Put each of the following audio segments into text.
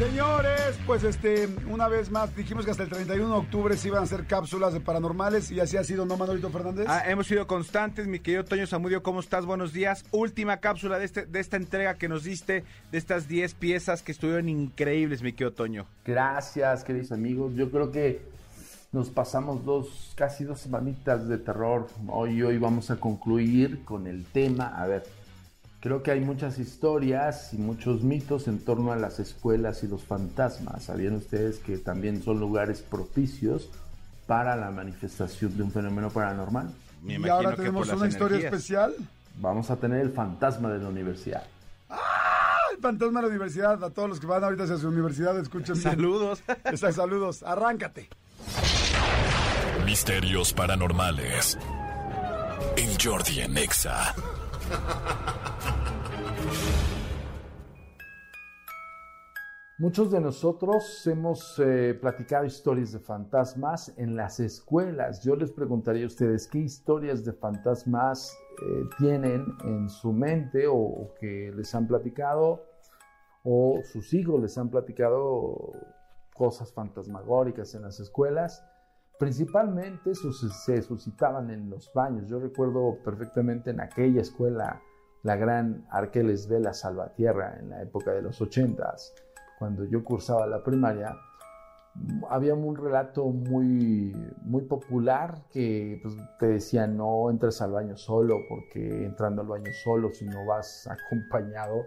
Señores, pues este, una vez más dijimos que hasta el 31 de octubre se iban a hacer cápsulas de paranormales y así ha sido, ¿no, Manolito Fernández? Ah, hemos sido constantes, mi querido Toño Zamudio, ¿cómo estás? Buenos días. Última cápsula de, este, de esta entrega que nos diste, de estas 10 piezas que estuvieron increíbles, mi querido Toño. Gracias, queridos amigos. Yo creo que nos pasamos dos, casi dos semanitas de terror. Hoy, hoy vamos a concluir con el tema. A ver, Creo que hay muchas historias y muchos mitos en torno a las escuelas y los fantasmas. ¿Sabían ustedes que también son lugares propicios para la manifestación de un fenómeno paranormal? Me y ahora tenemos una historia especial. Vamos a tener el fantasma de la universidad. ¡Ah! El fantasma de la universidad. A todos los que van ahorita hacia su universidad, escuchen. Saludos. saludos. Arráncate. Misterios paranormales. En Jordi en Muchos de nosotros hemos eh, platicado historias de fantasmas en las escuelas. Yo les preguntaría a ustedes qué historias de fantasmas eh, tienen en su mente o, que les han platicado o sus hijos les han platicado cosas fantasmagóricas en las escuelas. Principalmente se suscitaban en los baños. Yo recuerdo perfectamente en aquella escuela, la gran Arqueles Vela Salvatierra, en la época de los ochentas, cuando yo cursaba la primaria, había un relato muy, muy popular que pues, te decía no entres al baño solo porque entrando al baño solo si no vas acompañado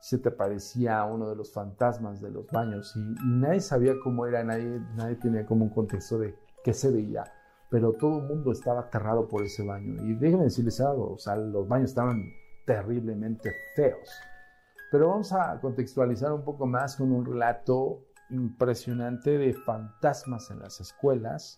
se te parecía uno de los fantasmas de los baños y, y nadie sabía cómo era, nadie, nadie tenía como un contexto de que se veía, pero todo el mundo estaba aterrado por ese baño. Y déjenme decirles algo, o sea, los baños estaban terriblemente feos. Pero vamos a contextualizar un poco más con un relato impresionante de fantasmas en las escuelas.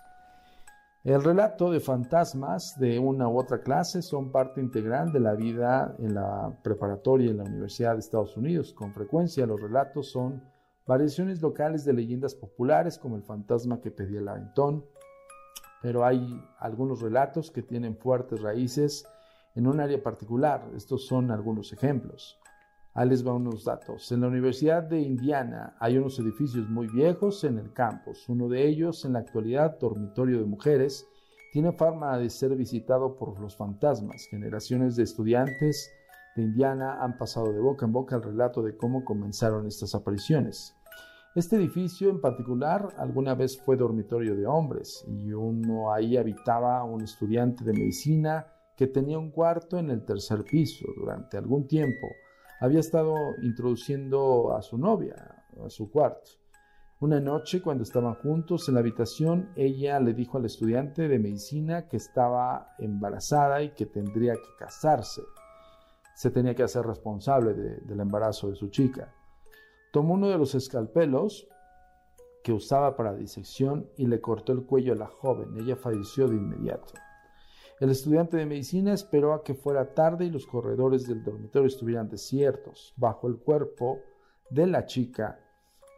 El relato de fantasmas de una u otra clase son parte integral de la vida en la preparatoria en la Universidad de Estados Unidos. Con frecuencia los relatos son variaciones locales de leyendas populares como el fantasma que pedía el aventón, pero hay algunos relatos que tienen fuertes raíces en un área particular. Estos son algunos ejemplos. Ahí les va unos datos. En la Universidad de Indiana hay unos edificios muy viejos en el campus. Uno de ellos, en la actualidad, dormitorio de mujeres, tiene fama de ser visitado por los fantasmas. Generaciones de estudiantes de Indiana han pasado de boca en boca el relato de cómo comenzaron estas apariciones. Este edificio en particular alguna vez fue dormitorio de hombres y uno ahí habitaba un estudiante de medicina que tenía un cuarto en el tercer piso. Durante algún tiempo había estado introduciendo a su novia a su cuarto. Una noche, cuando estaban juntos en la habitación, ella le dijo al estudiante de medicina que estaba embarazada y que tendría que casarse. Se tenía que hacer responsable del embarazo de su chica. Tomó uno de los escalpelos que usaba para disección y le cortó el cuello a la joven. Ella falleció de inmediato. El estudiante de medicina esperó a que fuera tarde y los corredores del dormitorio estuvieran desiertos. Bajo el cuerpo de la chica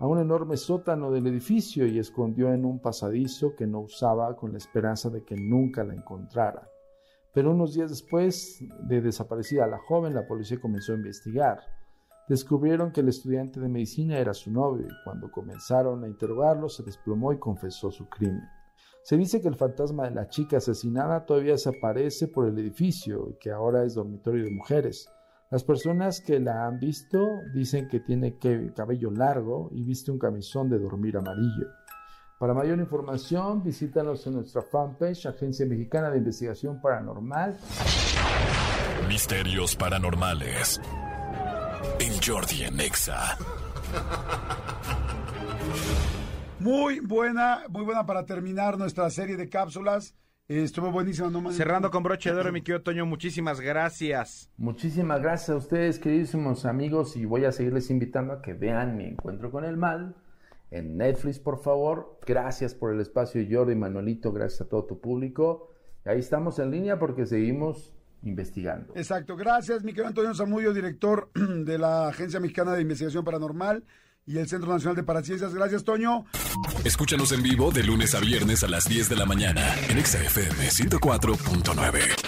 a un enorme sótano del edificio y escondió en un pasadizo que no usaba con la esperanza de que nunca la encontrara. Pero unos días después de desaparecida la joven, la policía comenzó a investigar descubrieron que el estudiante de medicina era su novio y cuando comenzaron a interrogarlo se desplomó y confesó su crimen. Se dice que el fantasma de la chica asesinada todavía se aparece por el edificio y que ahora es dormitorio de mujeres. Las personas que la han visto dicen que tiene cabello largo y viste un camisón de dormir amarillo. Para mayor información, visítanos en nuestra fanpage Agencia Mexicana de Investigación Paranormal. Misterios Paranormales en Jordi en Muy buena, muy buena para terminar nuestra serie de cápsulas. Estuvo buenísima, ¿no? Cerrando con broche de oro, mi querido Toño, muchísimas gracias. Muchísimas gracias a ustedes, queridísimos amigos, y voy a seguirles invitando a que vean mi encuentro con el mal en Netflix, por favor. Gracias por el espacio, Jordi, Manuelito, gracias a todo tu público. Ahí estamos en línea porque seguimos investigando. Exacto, gracias, mi querido Antonio Zamudio, director de la Agencia Mexicana de Investigación Paranormal y el Centro Nacional de Paraciencias. Gracias, Toño. Escúchanos en vivo de lunes a viernes a las 10 de la mañana en XFM 104.9.